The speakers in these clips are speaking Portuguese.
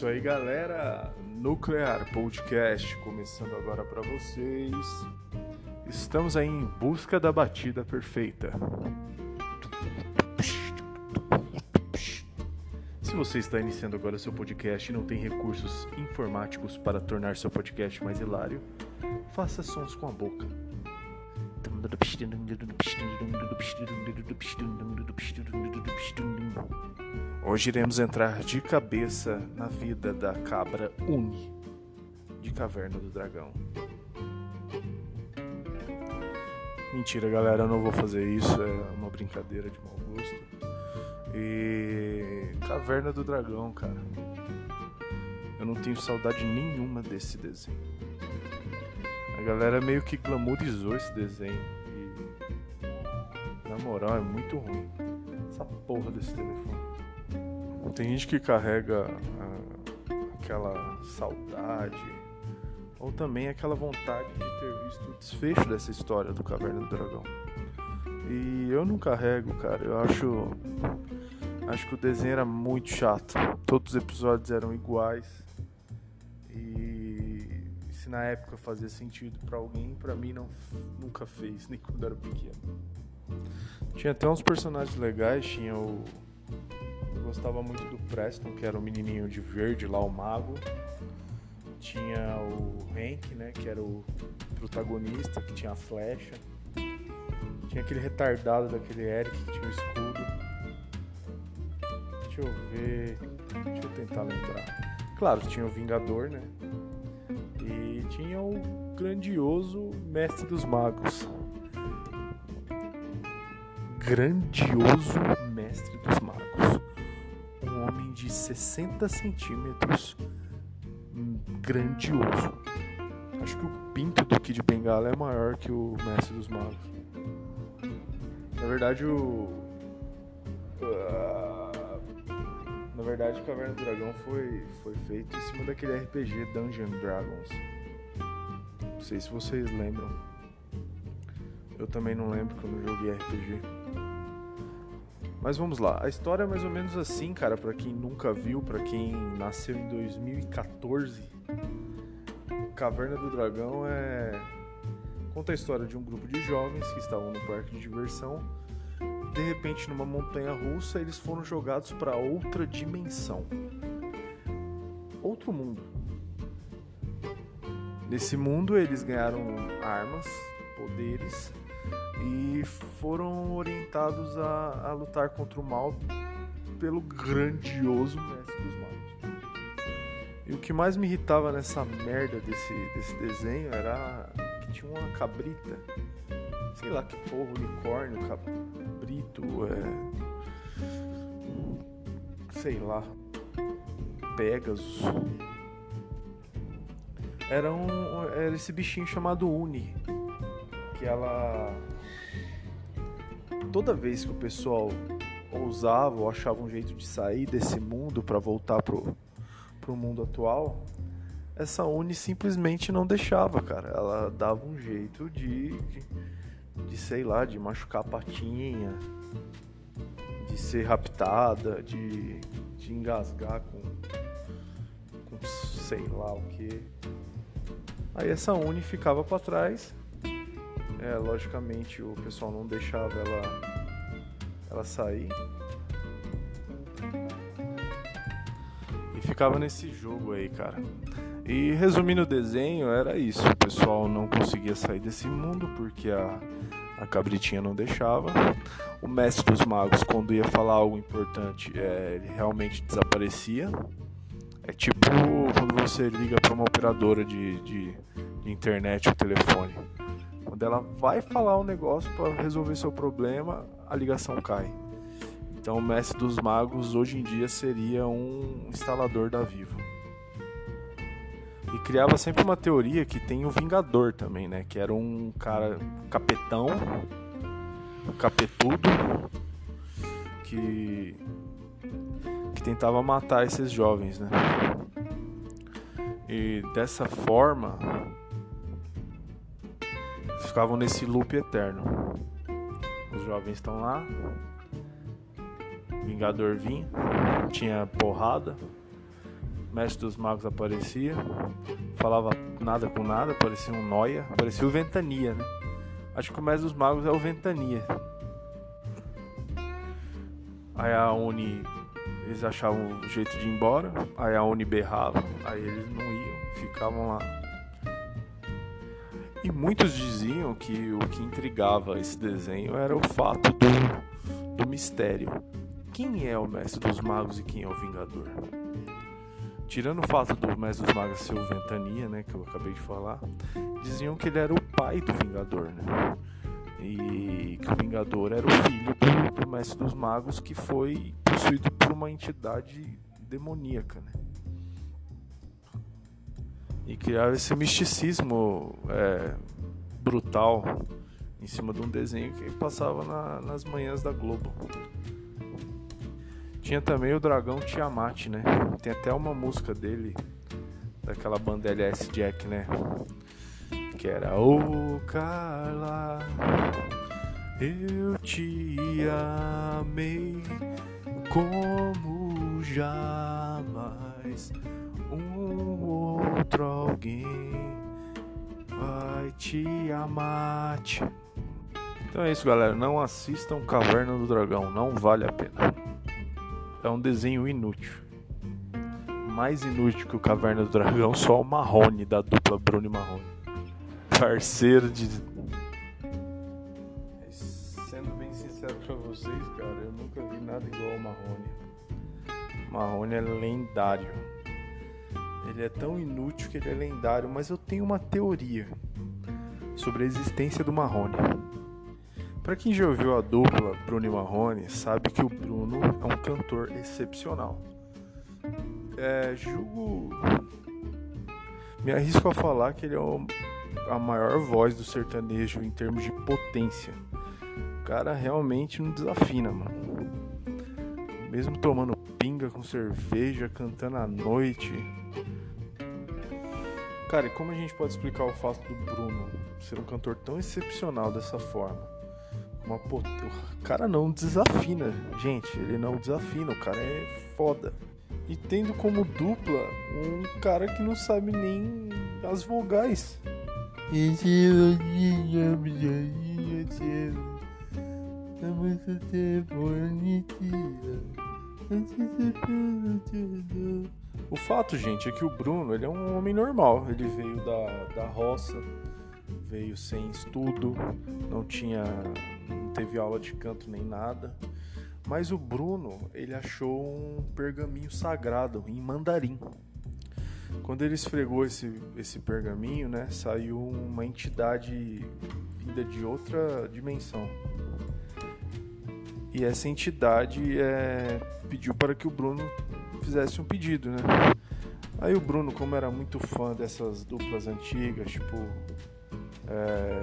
isso aí, galera. Nuclear Podcast começando agora para vocês. Estamos aí em busca da batida perfeita. Se você está iniciando agora seu podcast e não tem recursos informáticos para tornar seu podcast mais hilário, faça sons com a boca. Hoje iremos entrar de cabeça na vida da cabra Uni de Caverna do Dragão. Mentira, galera, eu não vou fazer isso, é uma brincadeira de mau gosto. E Caverna do Dragão, cara. Eu não tenho saudade nenhuma desse desenho. A galera meio que glamourizou esse desenho e na moral é muito ruim essa porra desse telefone. Tem gente que carrega ah, aquela saudade ou também aquela vontade de ter visto o desfecho dessa história do Caverna do Dragão. E eu não carrego, cara. Eu acho acho que o desenho era muito chato. Todos os episódios eram iguais. E se na época fazia sentido para alguém, para mim não nunca fez, nem quando era pequeno. Tinha até uns personagens legais, tinha o eu gostava muito do Preston, que era o menininho de verde lá, o mago. Tinha o Hank, né, que era o protagonista, que tinha a flecha. Tinha aquele retardado daquele Eric que tinha o escudo. Deixa eu ver. Deixa eu tentar lembrar. Claro, tinha o Vingador, né? Tinha o grandioso Mestre dos Magos. Grandioso Mestre dos Magos de 60 centímetros, grandioso. Acho que o pinto do Kid Bengala é maior que o Mestre dos Magos. Na verdade, o. Uh, na verdade, Caverna do Dragão foi, foi feito em cima daquele RPG Dungeon Dragons. Não sei se vocês lembram. Eu também não lembro que eu não joguei RPG. Mas vamos lá, a história é mais ou menos assim, cara, para quem nunca viu, para quem nasceu em 2014. Caverna do Dragão é conta a história de um grupo de jovens que estavam no parque de diversão. De repente, numa montanha russa, eles foram jogados para outra dimensão. Outro mundo. Nesse mundo, eles ganharam armas, poderes e foram orientados a, a lutar contra o mal pelo grandioso mestre dos magos. E o que mais me irritava nessa merda desse, desse desenho era que tinha uma cabrita, sei lá que porra, unicórnio, cabrito, é. sei lá, Pegasus. Era, um, era esse bichinho chamado Uni, que ela toda vez que o pessoal ousava ou achava um jeito de sair desse mundo para voltar pro, pro mundo atual, essa Uni simplesmente não deixava, cara. Ela dava um jeito de, de, de sei lá, de machucar a patinha, de ser raptada, de, de engasgar com, com sei lá o que. Aí essa Uni ficava para trás é, logicamente o pessoal não deixava ela, ela sair. E ficava nesse jogo aí, cara. E resumindo o desenho, era isso. O pessoal não conseguia sair desse mundo porque a, a cabritinha não deixava. O mestre dos magos, quando ia falar algo importante, é, ele realmente desaparecia. É tipo quando você liga para uma operadora de, de, de internet ou telefone. Quando ela vai falar um negócio para resolver seu problema, a ligação cai. Então o mestre dos magos hoje em dia seria um instalador da Vivo. E criava sempre uma teoria que tem o Vingador também, né? Que era um cara capetão, capetudo, que que tentava matar esses jovens, né? E dessa forma, ficavam nesse loop eterno. Os jovens estão lá, Vingador vinha, tinha porrada, Mestre dos Magos aparecia, falava nada com nada, parecia um noia, parecia o Ventania, né? Acho que o Mestre dos Magos é o Ventania. Aí a Uni, eles achavam o jeito de ir embora, aí a Uni berrava, aí eles não iam, ficavam lá. E muitos diziam que o que intrigava esse desenho era o fato do, do mistério. Quem é o Mestre dos Magos e quem é o Vingador? tirando o fato do Mestre dos Magos ser o Ventania, né, que eu acabei de falar, diziam que ele era o pai do Vingador, né? E que o Vingador era o filho do, do Mestre dos Magos que foi possuído por uma entidade demoníaca, né? E criava esse misticismo é, brutal em cima de um desenho que passava na, nas manhãs da Globo. Tinha também o dragão Tiamat, né? Tem até uma música dele, daquela banda LS Jack, né? Que era O Carla, eu te amei como jamais um outro alguém vai te amar. Então é isso, galera. Não assistam Caverna do Dragão, não vale a pena é um desenho inútil. Mais inútil que o Caverna do Dragão, só o Marrone da dupla Bruno e Marrone. Parceiro de. Vocês, cara, eu nunca vi nada igual ao Marrone. Marrone é lendário. Ele é tão inútil que ele é lendário, mas eu tenho uma teoria sobre a existência do Marrone. Para quem já ouviu a dupla Bruno e Marrone, sabe que o Bruno é um cantor excepcional. É, julgo. Me arrisco a falar que ele é a maior voz do sertanejo em termos de potência. Cara realmente não desafina, mano. Mesmo tomando pinga com cerveja, cantando à noite. Cara, e como a gente pode explicar o fato do Bruno ser um cantor tão excepcional dessa forma? uma pot... O cara não desafina, gente. Ele não desafina, o cara é foda. E tendo como dupla um cara que não sabe nem as vogais. O fato, gente, é que o Bruno ele é um homem normal. Ele veio da, da roça, veio sem estudo, não tinha não teve aula de canto nem nada. Mas o Bruno, ele achou um pergaminho sagrado em mandarim. Quando ele esfregou esse, esse pergaminho, né, saiu uma entidade vinda de outra dimensão. E essa entidade é, pediu para que o Bruno fizesse um pedido, né? Aí o Bruno, como era muito fã dessas duplas antigas, tipo é,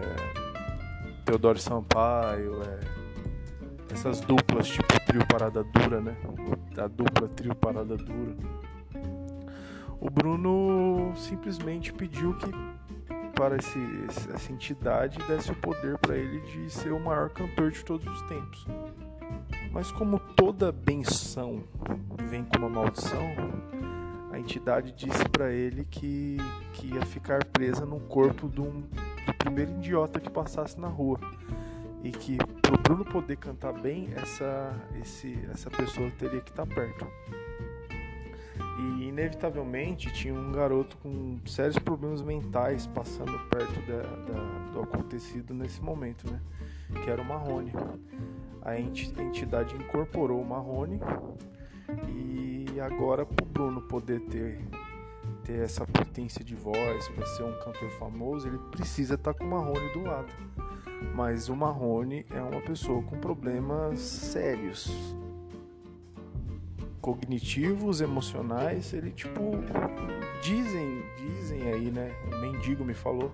Teodoro Sampaio, é, essas duplas tipo trio parada dura, né? A dupla trio parada dura. O Bruno simplesmente pediu que para esse, essa entidade desse o poder para ele de ser o maior cantor de todos os tempos. Mas como toda benção vem com uma maldição, a entidade disse para ele que, que ia ficar presa no corpo de um do primeiro idiota que passasse na rua. E que pro Bruno poder cantar bem, essa, esse, essa pessoa teria que estar tá perto. E inevitavelmente tinha um garoto com sérios problemas mentais passando perto da, da, do acontecido nesse momento, né? Que era o Marrone. A entidade incorporou o Marrone e agora pro Bruno poder ter ter essa potência de voz, para ser um cantor famoso, ele precisa estar tá com o Marrone do lado. Mas o Marrone é uma pessoa com problemas sérios, cognitivos, emocionais. Ele tipo dizem, dizem aí, né? O mendigo me falou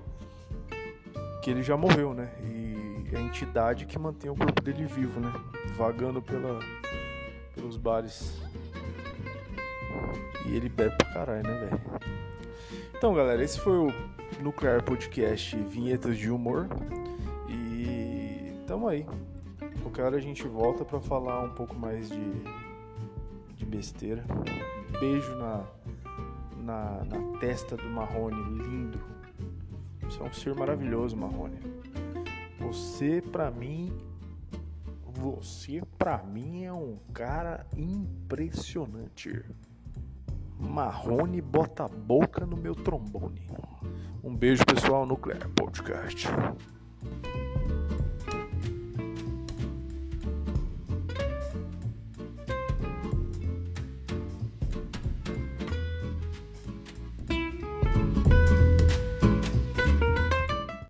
que ele já morreu, né? E é a entidade que mantém o corpo dele vivo, né? Vagando pela, pelos bares e ele bebe pra caralho, né, velho? Então, galera, esse foi o Nuclear Podcast Vinhetas de Humor. E tamo aí. Qualquer hora a gente volta para falar um pouco mais de, de besteira. Beijo na, na, na testa do Marrone, lindo. Você é um ser maravilhoso, Marrone. Você, pra mim, você, pra mim, é um cara impressionante. Marrone bota a boca no meu trombone. Um beijo, pessoal, Nuclear Podcast.